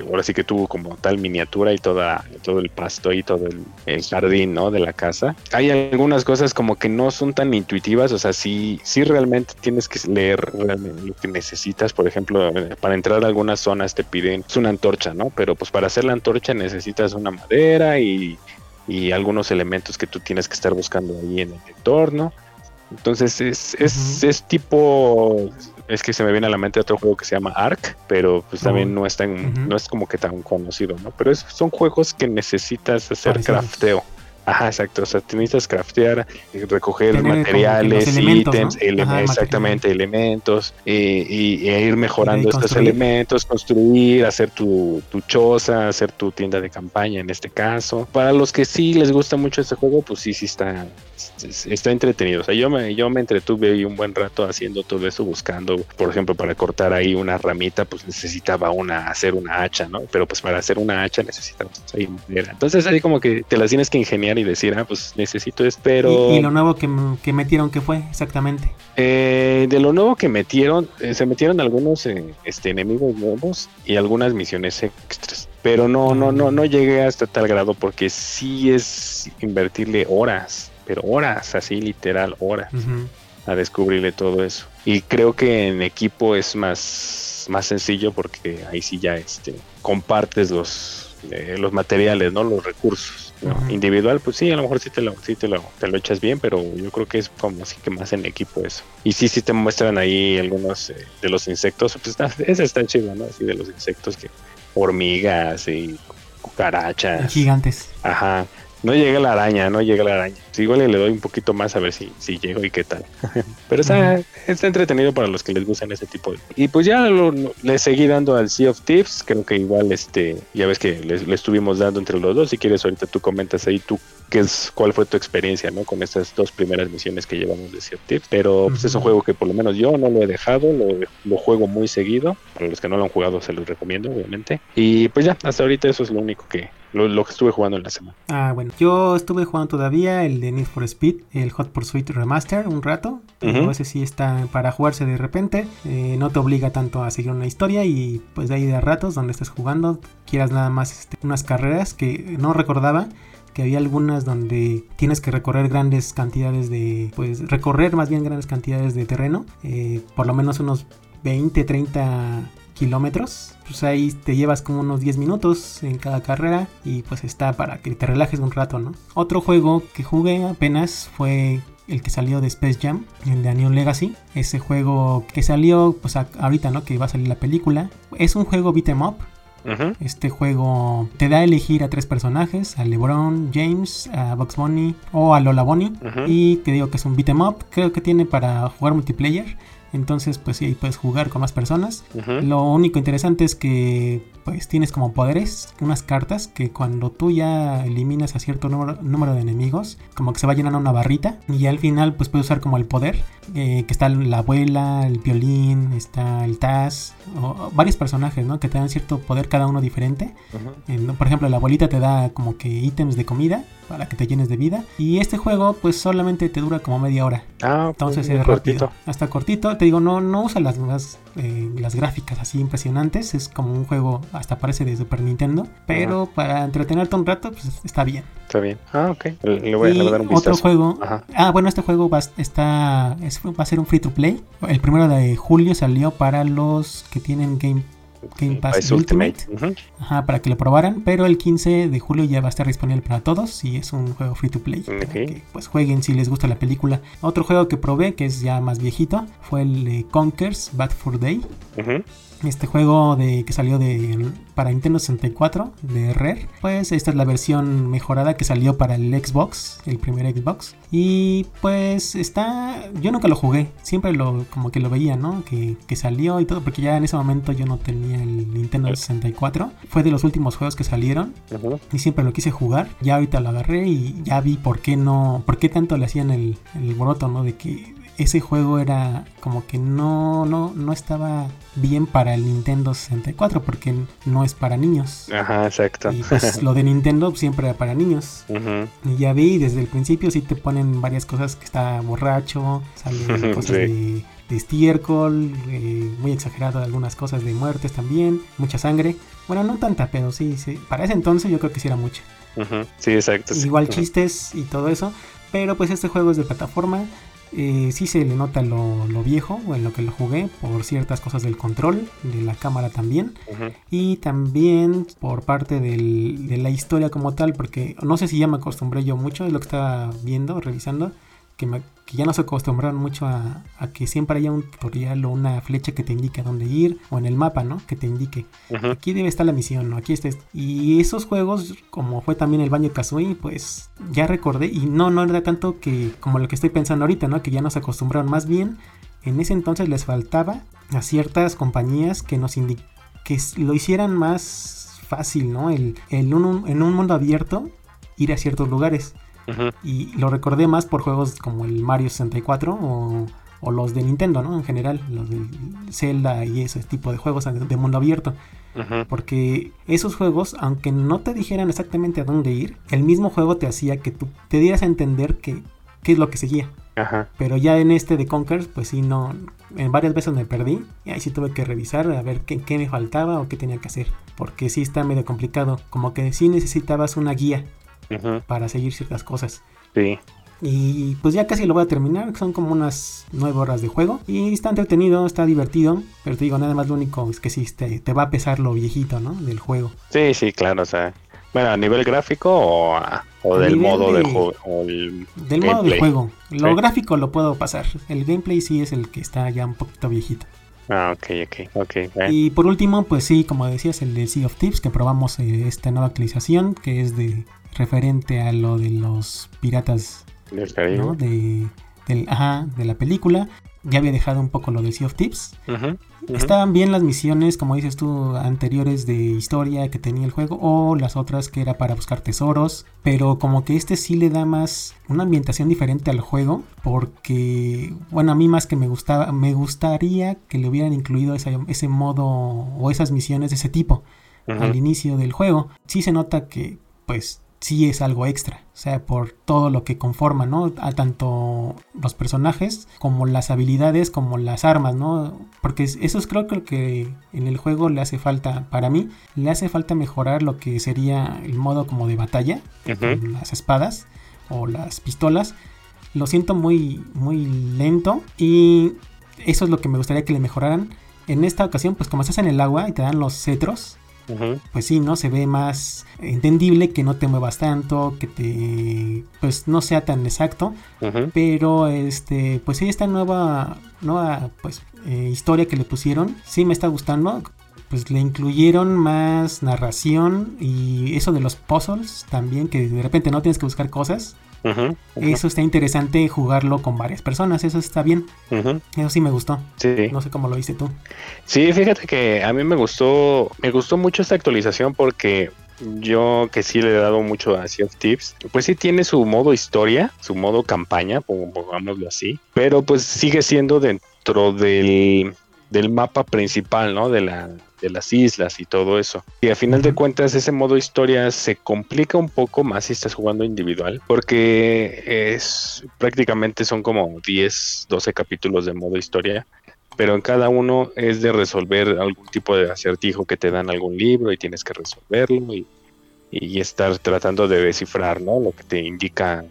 ahora sí que tuvo como tal miniatura y toda todo el pasto y todo el, el jardín no de la casa. Hay algunas cosas como que no son tan intuitivas o sea sí sí realmente tienes que leer lo que necesitas. Por ejemplo para entrar a algunas zonas te piden pues, una antorcha no pero pues para hacer la antorcha necesitas una madera y y algunos elementos que tú tienes que estar buscando ahí en el entorno. Entonces es, es, es tipo. Es que se me viene a la mente otro juego que se llama Ark, pero pues también Oh. no es tan, no es como que tan conocido, ¿no? Pero es- son juegos que necesitas hacer crafteo. Ajá, exacto. O sea, necesitas craftear, eh, recoger Tener materiales, elementos, ítems, ¿no? ele- Ajá, exactamente, elementos, eh, y, e ir mejorando estos elementos, construir, hacer tu, tu choza, hacer tu tienda de campaña en este caso. Para los que sí les gusta mucho este juego, pues sí, sí está, es- está entretenido. O sea, yo me, yo me entretuve ahí un buen rato haciendo todo eso, buscando, por ejemplo, para cortar ahí una ramita, pues necesitaba una, hacer una hacha, ¿no? Pero pues para hacer una hacha necesitamos ahí madera. Entonces ahí como que te las tienes que ingeniar y decir, ah, pues necesito esto, pero... Y, y lo nuevo que, que metieron, que fue exactamente? Eh, de lo nuevo que metieron, eh, se metieron algunos eh, este, enemigos nuevos y algunas misiones extras. Pero no, no, no, no llegué hasta tal grado porque sí es invertirle horas, pero horas, así literal, horas a descubrirle todo eso. Y creo que en equipo es más, más sencillo porque ahí sí ya este, compartes los, eh, los materiales, ¿no? Los recursos. Individual, pues sí, a lo mejor sí, te lo, sí te, lo, te lo echas bien, pero yo creo que es como así que más en equipo eso. Y sí, sí te muestran ahí algunos eh, de los insectos, pues está, ese está chido, ¿no? Así de los insectos que hormigas y cucarachas. Gigantes. Ajá. No llega la araña, no llega la araña. Sí, igual le doy un poquito más a ver si, si llego y qué tal. [LAUGHS] Pero está, está entretenido para los que les gustan ese tipo de. Y pues ya lo- lo- le seguí dando al Sea of Thieves. Creo que igual este, ya ves que le, estuvimos dando entre los dos. Si quieres, ahorita tú comentas ahí tú qué es, cuál fue tu experiencia, ¿no? Con estas dos primeras misiones que llevamos de Sea of Thieves. Pero pues es un juego que por lo menos yo no lo he dejado, lo, lo juego muy seguido. Para los que no lo han jugado, se los recomiendo, obviamente. Y pues ya, hasta ahorita eso es lo único que, lo, lo que estuve jugando en la semana. Ah, bueno. Yo estuve jugando todavía el de Need for Speed, el Hot Pursuit Remaster, un rato. Pero Ujú. ese sí está para jugarse de repente. Eh, no te obliga tanto a seguir una historia y pues de ahí de a ratos donde estés jugando, quieras nada más este, unas carreras que no recordaba que había algunas donde tienes que recorrer grandes cantidades de, pues recorrer más bien grandes cantidades de terreno, eh, por lo menos unos 20, 30 kilómetros. Pues ahí te llevas como unos 10 minutos en cada carrera y pues está para que te relajes un rato, ¿no? Otro juego que jugué apenas fue el que salió de Space Jam, el de A New Legacy. Ese juego que salió pues ahorita, ¿no? Que va a salir la película. Es un juego beat 'em up. Este juego te da a elegir a tres personajes, a LeBron, James, a Bugs Bunny o a Lola Bunny. Y te digo que es un beat 'em up, creo que tiene para jugar multiplayer. Entonces, pues sí, ahí puedes jugar con más personas. Lo único interesante es que pues tienes como poderes, unas cartas que cuando tú ya eliminas a cierto número, número de enemigos, como que se va llenando una barrita y al final pues puedes usar como el poder, eh, que está la abuela, el violín, está el Taz, o, o varios personajes, ¿no? Que te dan cierto poder cada uno diferente. Eh. Por ejemplo, la abuelita te da como que ítems de comida para que te llenes de vida. Y este juego pues solamente te dura como media hora. Ah, Entonces es cortito. rápido. Hasta cortito. Te digo, no, no usa las, las, eh, las gráficas así impresionantes. Es como un juego, hasta parece de Super Nintendo. Pero para entretenerte un rato, pues está bien. Está bien. Ah, ok. Le voy, a- y le voy a dar un otro juego. Ajá. Ah, bueno, este juego va, está, es- va a ser un free to play. El primero de julio salió para los que tienen Game, Game Pass Pass Ultimate. Ujú. Ajá, para que lo probaran. Pero el 15 de julio ya va a estar disponible para todos. Y es un juego free to play. para Ok. que pues jueguen si les gusta la película. Otro juego que probé, que es ya más viejito, fue el de Conkers Bad for Day. Ujú. Este juego de que salió de para Nintendo 64 de Rare, pues esta es la versión mejorada que salió para el Xbox, el primer Xbox. Y pues está, yo nunca lo jugué, siempre lo como que lo veía, ¿no? Que, que salió y todo, porque ya en ese momento yo no tenía el Nintendo 64. Fue de los últimos juegos que salieron y siempre lo quise jugar. Ya ahorita lo agarré y ya vi por qué no, por qué tanto le hacían el, el broto, ¿no? De que ese juego era como que no, no, no estaba bien para el Nintendo 64 porque no es para niños. Ajá, exacto. Y pues [LAUGHS] lo de Nintendo siempre era para niños. Y ya vi desde el principio sí te ponen varias cosas que está borracho, salen [LAUGHS] cosas Sí. de, de estiércol, eh, muy exagerado algunas cosas de muertes también, mucha sangre. Bueno, no tanta, pero sí, sí. Para ese entonces yo creo que sí era mucha. Sí, exacto. Igual chistes y todo eso. Pero pues este juego es de plataforma. Eh, sí se le nota lo, lo viejo o en lo que lo jugué por ciertas cosas del control, de la cámara también. Y también por parte del- de la historia como tal, porque no sé si ya me acostumbré yo mucho, es lo que estaba viendo, revisando, que, me- que ya no se acostumbraron mucho a, a que siempre haya un tutorial o una flecha que te indique a dónde ir, o en el mapa, ¿no? Que te indique, aquí debe estar la misión, ¿no? Aquí está. Y esos juegos, como fue también el Baño Kazooie, pues ya recordé, y no, no era tanto que como lo que estoy pensando ahorita, ¿no? Que ya nos acostumbraron, más bien, en ese entonces les faltaba a ciertas compañías que nos indi- que lo hicieran más fácil, ¿no? El, el un- en un mundo abierto ir a ciertos lugares. Y lo recordé más por juegos como el Mario 64 o, o los de Nintendo, ¿no? En general, los de Zelda y ese tipo de juegos de mundo abierto. Porque esos juegos, aunque no te dijeran exactamente a dónde ir, el mismo juego te hacía que tú te dieras a entender que, qué es lo que seguía. Ajá. Pero ya en este de Conquer, pues sí, no. En varias veces me perdí. Y ahí sí tuve que revisar a ver qué, qué me faltaba o qué tenía que hacer. Porque sí está medio complicado. Como que sí necesitabas una guía Para seguir ciertas cosas. Sí. Y pues ya casi lo voy a terminar, son como unas 9 horas de juego. Y está entretenido, está divertido. Pero te digo, nada más lo único es que sí te, te va a pesar lo viejito, ¿no? Del juego. Sí, sí, claro, o sea. Bueno, a nivel gráfico o, o del modo de, de- juego. Del modo de juego. Lo Sí. gráfico lo puedo pasar. El gameplay sí es el que está ya un poquito viejito. Ah, ok, ok, ok. Y por último, pues sí, como decías, el de Sea of Tips, que probamos eh, esta nueva actualización, que es de referente a lo de los piratas, Del Caribe. ¿no? De, del, ajá, de la película. Ya había dejado un poco lo de Sea of Tips. Estaban bien las misiones, como dices tú, anteriores de historia que tenía el juego, o las otras que era para buscar tesoros, pero como que este sí le da más una ambientación diferente al juego, porque, bueno, a mí más que me gustaba, me gustaría que le hubieran incluido esa- ese modo o esas misiones de ese tipo al inicio del juego. Sí se nota que, pues, sí es algo extra, o sea, por todo lo que conforma, ¿no? A tanto los personajes como las habilidades, como las armas, ¿no? Porque es- eso es creo que lo que en el juego le hace falta, para mí, le hace falta mejorar lo que sería el modo como de batalla, las espadas o las pistolas. Lo siento muy, muy lento y eso es lo que me gustaría que le mejoraran. En esta ocasión, pues como estás en el agua y te dan los cetros, Pues sí, ¿no? Se ve más entendible, que no te muevas tanto, que te, pues no sea tan exacto, pero este, pues sí, esta nueva, nueva, pues, eh, historia que le pusieron, sí me está gustando. pues le incluyeron más narración y eso de los puzzles también, que de repente no tienes que buscar cosas. Eso está interesante jugarlo con varias personas, eso está bien. Eso sí me gustó. Sí. No sé cómo lo viste tú. Sí, fíjate que a mí me gustó, me gustó mucho esta actualización porque yo que sí le he dado mucho a Sea of Tips, pues sí tiene su modo historia, su modo campaña, pon- pongámoslo así, pero pues sigue siendo dentro del, del mapa principal, ¿no? De la de las islas y todo eso. Y a final de cuentas ese modo historia se complica un poco más si estás jugando individual, porque es prácticamente son como 10, 12 capítulos de modo historia pero en cada uno es de resolver algún tipo de acertijo que te dan algún libro y tienes que resolverlo y, y estar tratando de descifrar, ¿no? Lo que te indica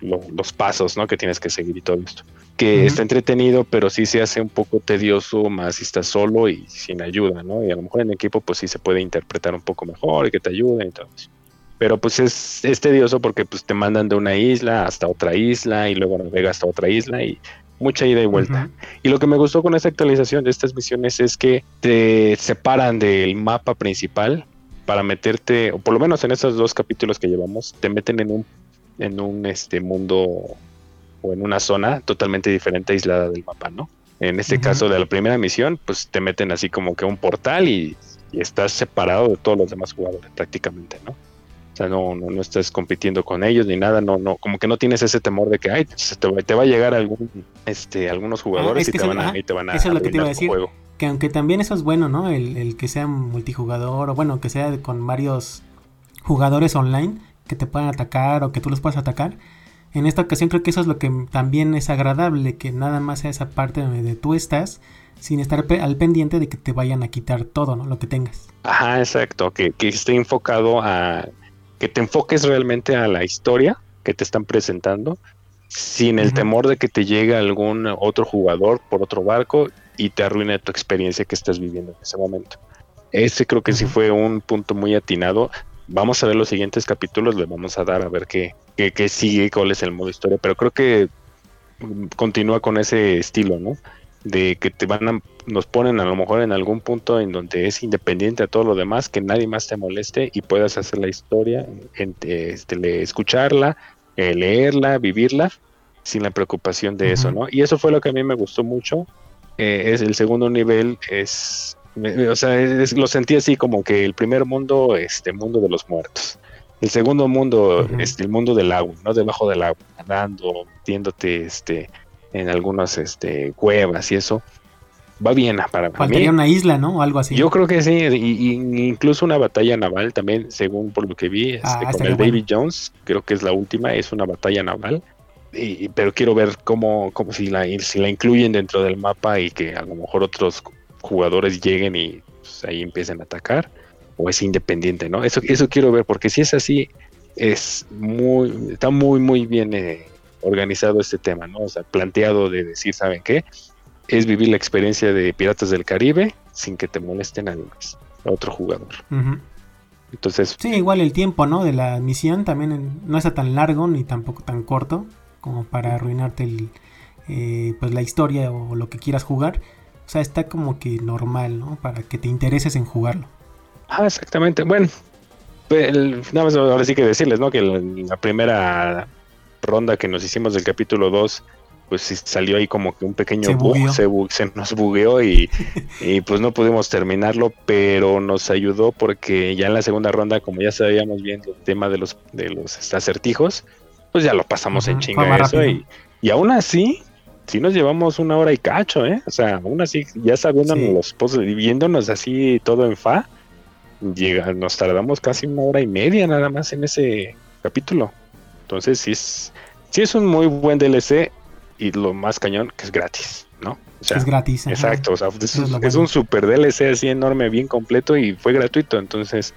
lo- los pasos, ¿no? Que tienes que seguir y todo esto. Que está entretenido, pero sí se hace un poco tedioso más si estás solo y sin ayuda, ¿no? Y a lo mejor en equipo pues sí se puede interpretar un poco mejor y que te ayuden y todo eso. Pero pues es, es tedioso porque pues te mandan de una isla hasta otra isla y luego navegas hasta otra isla y mucha ida y vuelta. Y lo que me gustó con esta actualización de estas misiones es que te separan del mapa principal para meterte, o por lo menos en estos dos capítulos que llevamos, te meten en un, en un este mundo o en una zona totalmente diferente, aislada del mapa, ¿no? En este caso de la primera misión, pues te meten así como que un portal y, y estás separado de todos los demás jugadores prácticamente, ¿no? O sea, no, no, no estás compitiendo con ellos ni nada, no, no, como que no tienes ese temor de que ay, se te, va- te va a llegar algún, este, algunos jugadores es y que te eso- van a, y te van a eso es lo que te iba a decir. juego. Que aunque también eso es bueno, ¿no? El, el que sea multijugador o bueno, que sea con varios jugadores online que te puedan atacar o que tú los puedas atacar. En esta ocasión creo que eso es lo que también es agradable, que nada más sea esa parte donde tú estás sin estar pe- al pendiente de que te vayan a quitar todo, ¿no? Lo que tengas. Ajá, exacto, que, que esté enfocado a que te enfoques realmente a la historia que te están presentando, sin el temor de que te llegue algún otro jugador por otro barco y te arruine tu experiencia que estás viviendo en ese momento. Ese creo que sí fue un punto muy atinado. Vamos a ver los siguientes capítulos, le vamos a dar a ver qué, qué, qué sigue, cuál es el modo historia, pero creo que continúa con ese estilo, ¿no? De que te van a, nos ponen a lo mejor en algún punto en donde es independiente a todo lo demás, que nadie más te moleste y puedas hacer la historia, en- este, escucharla, eh, leerla, vivirla, sin la preocupación de eso. ¿no? Y eso fue lo que a mí me gustó mucho. Eh, es el segundo nivel, es, o sea, es- lo sentí así como que el primer mundo, este mundo de los muertos. El segundo mundo, este, el mundo del agua, ¿no? Debajo del agua, nadando, metiéndote, este, en algunas, este, cuevas y eso. Va bien para, para mí. Faltaría una isla, ¿no? O algo así. Yo creo que sí, y, y incluso una batalla naval también, según por lo que vi, este, Ah, con el bueno. David Jones, creo que es la última, es una batalla naval. Y- pero quiero ver cómo, cómo si la si la incluyen dentro del mapa y que a lo mejor otros jugadores lleguen y pues, ahí empiecen a atacar, o es independiente, ¿no? Eso, eso quiero ver, porque si es así, es muy, está muy, muy bien eh, organizado este tema, ¿no? O sea, planteado de decir, ¿saben qué? Es vivir la experiencia de Piratas del Caribe sin que te molesten a, los- a otro jugador. Entonces, Sí, igual el tiempo, ¿no? De la misión también no está tan largo ni tampoco tan corto como para arruinarte el, eh, pues la historia o lo que quieras jugar. O sea, está como que normal, ¿no? Para que te intereses en jugarlo. ah, exactamente. Bueno, el- nada más ahora sí que decirles, ¿no? Que la, la primera ronda que nos hicimos del capítulo 2, pues sí salió ahí como que un pequeño Se bug, se, bu- se nos bugueó y, [LAUGHS] y pues no pudimos terminarlo, pero nos ayudó porque ya en la segunda ronda, como ya sabíamos bien el tema de los, de los acertijos, pues ya lo pasamos en Ujú, fue chinga eso y, y aún así, sí nos llevamos una hora y cacho, ¿eh? O sea, aún así, ya sabiendo Sí. los pozos viéndonos así todo en fa, llega, nos tardamos casi una hora y media nada más en ese capítulo. Entonces sí es, sí es un muy buen DLC y lo más cañón que es gratis, ¿no? O sea, es gratis. ajá. exacto, o sea, es, es es un super DLC así enorme, bien completo y fue gratuito, entonces,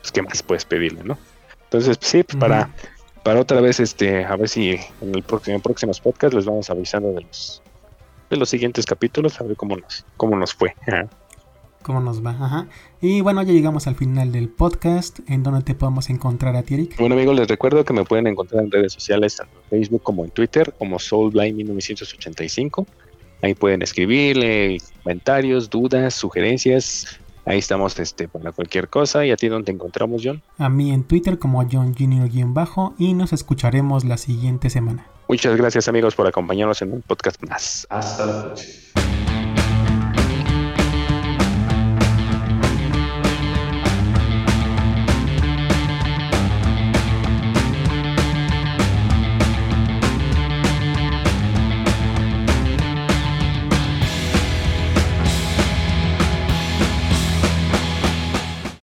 pues qué más puedes pedirle, ¿no? Entonces, pues, sí, pues, para, para otra vez, este, a ver si en el próximo, en próximos podcast les vamos avisando de los de los siguientes capítulos, a ver cómo nos, cómo nos fue. Ajá. ¿Cómo nos va? Ajá. Y bueno, ya llegamos al final del podcast. ¿En donde te podemos encontrar a ti, Eric? Bueno amigos, les recuerdo que me pueden encontrar en redes sociales, tanto en Facebook como en Twitter, como SoulBlind1985. Ahí pueden escribirle comentarios, dudas, sugerencias, Ahí estamos este, para cualquier cosa. ¿Y a ti dónde te encontramos, John? A mí en Twitter como John Junior-bajo y nos escucharemos la siguiente semana. Muchas gracias amigos por acompañarnos en un podcast más. Hasta la próxima.